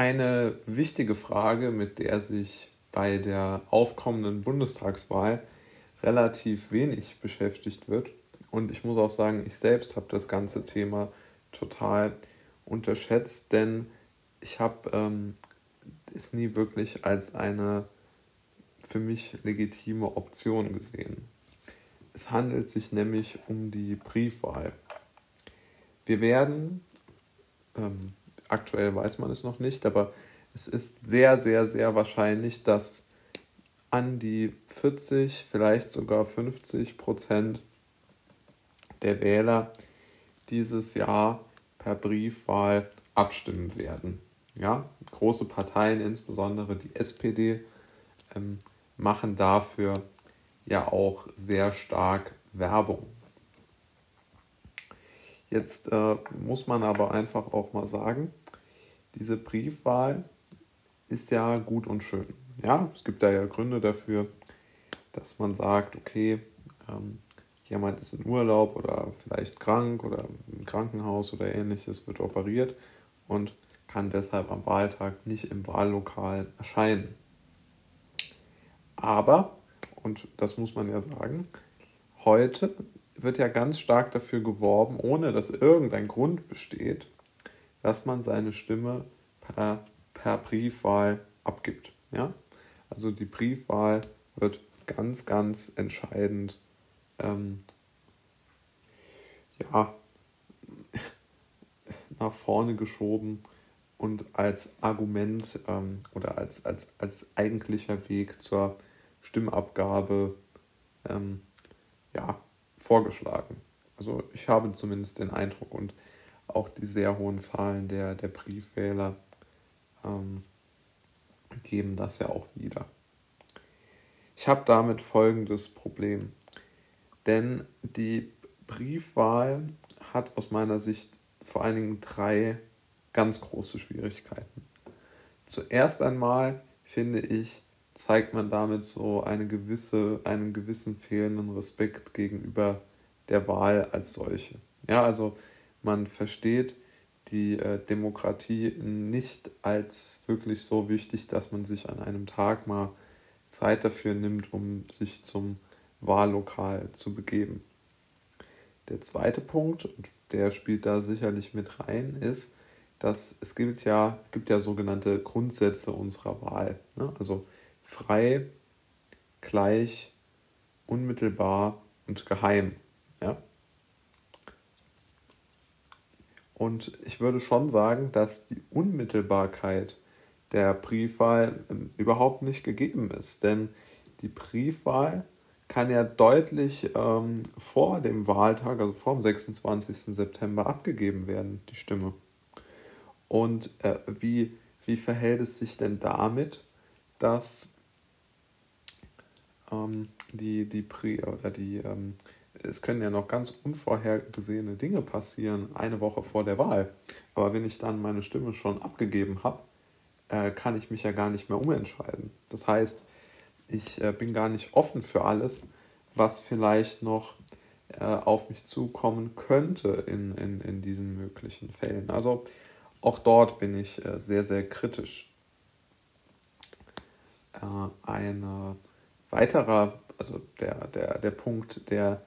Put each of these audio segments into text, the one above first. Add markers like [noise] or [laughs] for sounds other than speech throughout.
Eine wichtige Frage, mit der sich bei der aufkommenden Bundestagswahl relativ wenig beschäftigt wird. Und ich muss auch sagen, ich selbst habe das ganze Thema total unterschätzt, denn ich habe ähm, es nie wirklich als eine für mich legitime Option gesehen. Es handelt sich nämlich um die Briefwahl. Wir werden, ähm, aktuell weiß man es noch nicht, aber es ist sehr, sehr, sehr wahrscheinlich, dass an die 40, vielleicht sogar 50 Prozent der Wähler dieses Jahr per Briefwahl abstimmen werden. Ja, große Parteien, insbesondere die SPD, ähm, machen dafür ja auch sehr stark Werbung. Jetzt äh, muss man aber einfach auch mal sagen, diese Briefwahl ist ja gut und schön. Ja, es gibt da ja Gründe dafür, dass man sagt, okay, ähm, jemand ist in Urlaub oder vielleicht krank oder im Krankenhaus oder ähnliches, wird operiert und kann deshalb am Wahltag nicht im Wahllokal erscheinen. Aber, und das muss man ja sagen, heute wird ja ganz stark dafür geworben, ohne dass irgendein Grund besteht, dass man seine Stimme per, per Briefwahl abgibt. Ja? Also die Briefwahl wird ganz, ganz entscheidend ähm, ja, [laughs] nach vorne geschoben und als Argument ähm, oder als, als, als eigentlicher Weg zur Stimmabgabe ähm, ja, vorgeschlagen. Also ich habe zumindest den Eindruck und auch die sehr hohen Zahlen der, der Briefwähler ähm, geben das ja auch wieder. Ich habe damit folgendes Problem. Denn die Briefwahl hat aus meiner Sicht vor allen Dingen drei ganz große Schwierigkeiten. Zuerst einmal finde ich, zeigt man damit so eine gewisse, einen gewissen fehlenden Respekt gegenüber der Wahl als solche. Ja, also man versteht die äh, Demokratie nicht als wirklich so wichtig, dass man sich an einem Tag mal Zeit dafür nimmt, um sich zum Wahllokal zu begeben. Der zweite Punkt, der spielt da sicherlich mit rein, ist, dass es gibt ja, gibt ja sogenannte Grundsätze unserer Wahl. Ne? Also frei, gleich, unmittelbar und geheim. Ja? Und ich würde schon sagen, dass die Unmittelbarkeit der Briefwahl ähm, überhaupt nicht gegeben ist. Denn die Briefwahl kann ja deutlich ähm, vor dem Wahltag, also vor dem 26. September, abgegeben werden, die Stimme. Und äh, wie, wie verhält es sich denn damit, dass ähm, die, die Pri oder die ähm, es können ja noch ganz unvorhergesehene Dinge passieren, eine Woche vor der Wahl. Aber wenn ich dann meine Stimme schon abgegeben habe, äh, kann ich mich ja gar nicht mehr umentscheiden. Das heißt, ich äh, bin gar nicht offen für alles, was vielleicht noch äh, auf mich zukommen könnte in, in, in diesen möglichen Fällen. Also auch dort bin ich äh, sehr, sehr kritisch. Äh, ein weiterer, also der, der, der Punkt, der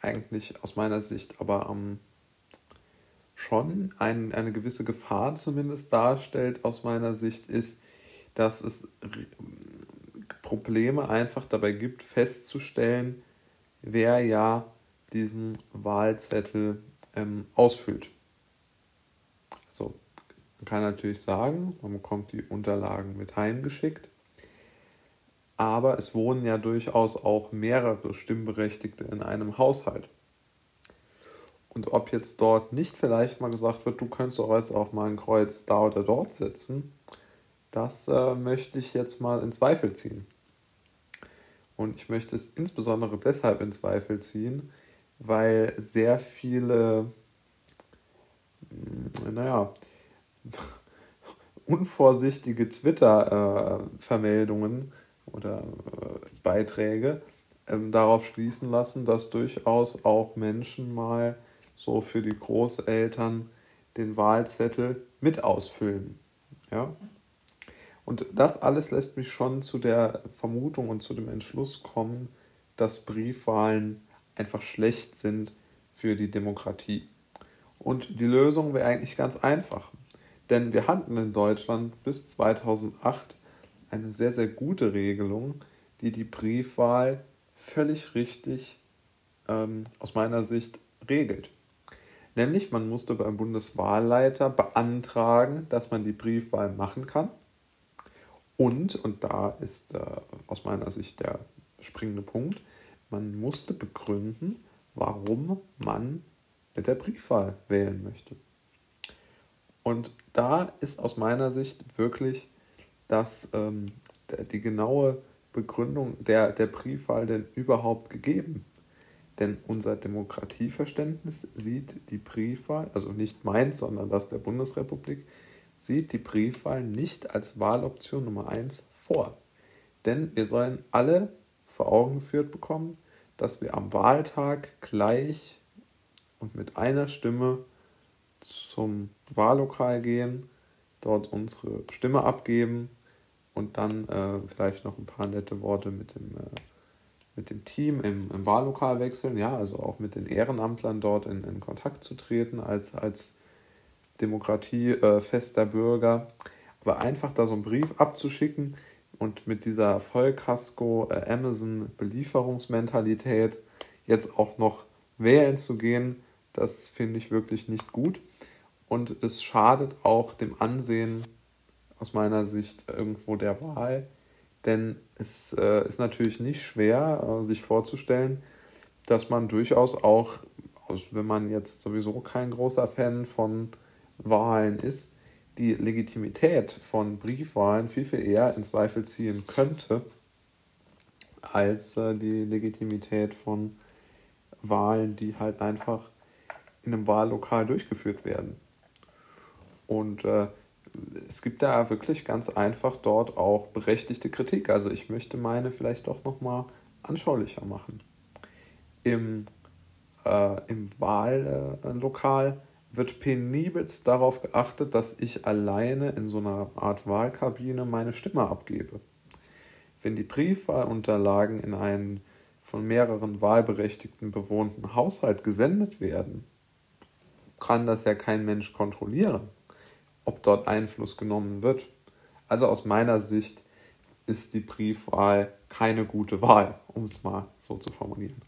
eigentlich aus meiner Sicht aber ähm, schon ein, eine gewisse Gefahr zumindest darstellt, aus meiner Sicht, ist, dass es Probleme einfach dabei gibt, festzustellen, wer ja diesen Wahlzettel ähm, ausfüllt. Also man kann natürlich sagen, man bekommt die Unterlagen mit heimgeschickt aber es wohnen ja durchaus auch mehrere Stimmberechtigte in einem Haushalt. Und ob jetzt dort nicht vielleicht mal gesagt wird, du könntest auch jetzt auch mal ein Kreuz da oder dort setzen, das äh, möchte ich jetzt mal in Zweifel ziehen. Und ich möchte es insbesondere deshalb in Zweifel ziehen, weil sehr viele, hm, naja, [laughs] unvorsichtige Twitter-Vermeldungen äh, oder äh, Beiträge ähm, darauf schließen lassen, dass durchaus auch Menschen mal so für die Großeltern den Wahlzettel mit ausfüllen. Ja? Und das alles lässt mich schon zu der Vermutung und zu dem Entschluss kommen, dass Briefwahlen einfach schlecht sind für die Demokratie. Und die Lösung wäre eigentlich ganz einfach. Denn wir hatten in Deutschland bis 2008 eine sehr, sehr gute Regelung, die die Briefwahl völlig richtig ähm, aus meiner Sicht regelt. Nämlich, man musste beim Bundeswahlleiter beantragen, dass man die Briefwahl machen kann. Und, und da ist äh, aus meiner Sicht der springende Punkt, man musste begründen, warum man mit der Briefwahl wählen möchte. Und da ist aus meiner Sicht wirklich das, ähm, die genaue Begründung der, der Briefwahl denn überhaupt gegeben. Denn unser Demokratieverständnis sieht die Briefwahl, also nicht meins, sondern das der Bundesrepublik, sieht die Briefwahl nicht als Wahloption Nummer 1 vor. Denn wir sollen alle vor Augen geführt bekommen, dass wir am Wahltag gleich und mit einer Stimme zum Wahllokal gehen, dort unsere Stimme abgeben und dann äh, vielleicht noch ein paar nette Worte mit dem, äh, mit dem Team im, im, Wahllokal wechseln, ja, also auch mit den Ehrenamtlern dort in, in Kontakt zu treten als, als demokratiefester äh, Bürger. Aber einfach da so einen Brief abzuschicken und mit dieser Vollkasko äh, jetzt auch noch wählen zu gehen, das finde ich wirklich nicht gut. Und es schadet auch dem Ansehen aus meiner Sicht irgendwo der Wahl. Denn es äh, ist natürlich nicht schwer, äh, sich vorzustellen, dass man durchaus auch, also wenn man jetzt sowieso kein großer Fan von Wahlen ist, die Legitimität von Briefwahlen viel, viel eher in Zweifel ziehen könnte, als äh, die Legitimität von Wahlen, die halt einfach in einem Wahllokal durchgeführt werden. Und äh, es gibt da wirklich ganz einfach dort auch berechtigte Kritik. Also ich möchte meine vielleicht doch nochmal anschaulicher machen. Im, äh, im Wahllokal wird penibelst darauf geachtet, dass ich alleine in so einer Art Wahlkabine meine Stimme abgebe. Wenn die Briefwahlunterlagen in einen von mehreren Wahlberechtigten bewohnten Haushalt gesendet werden, kann das ja kein Mensch kontrollieren, ob dort Einfluss genommen wird. Also aus meiner Sicht ist die Briefwahl keine gute Wahl, um es mal so zu formulieren.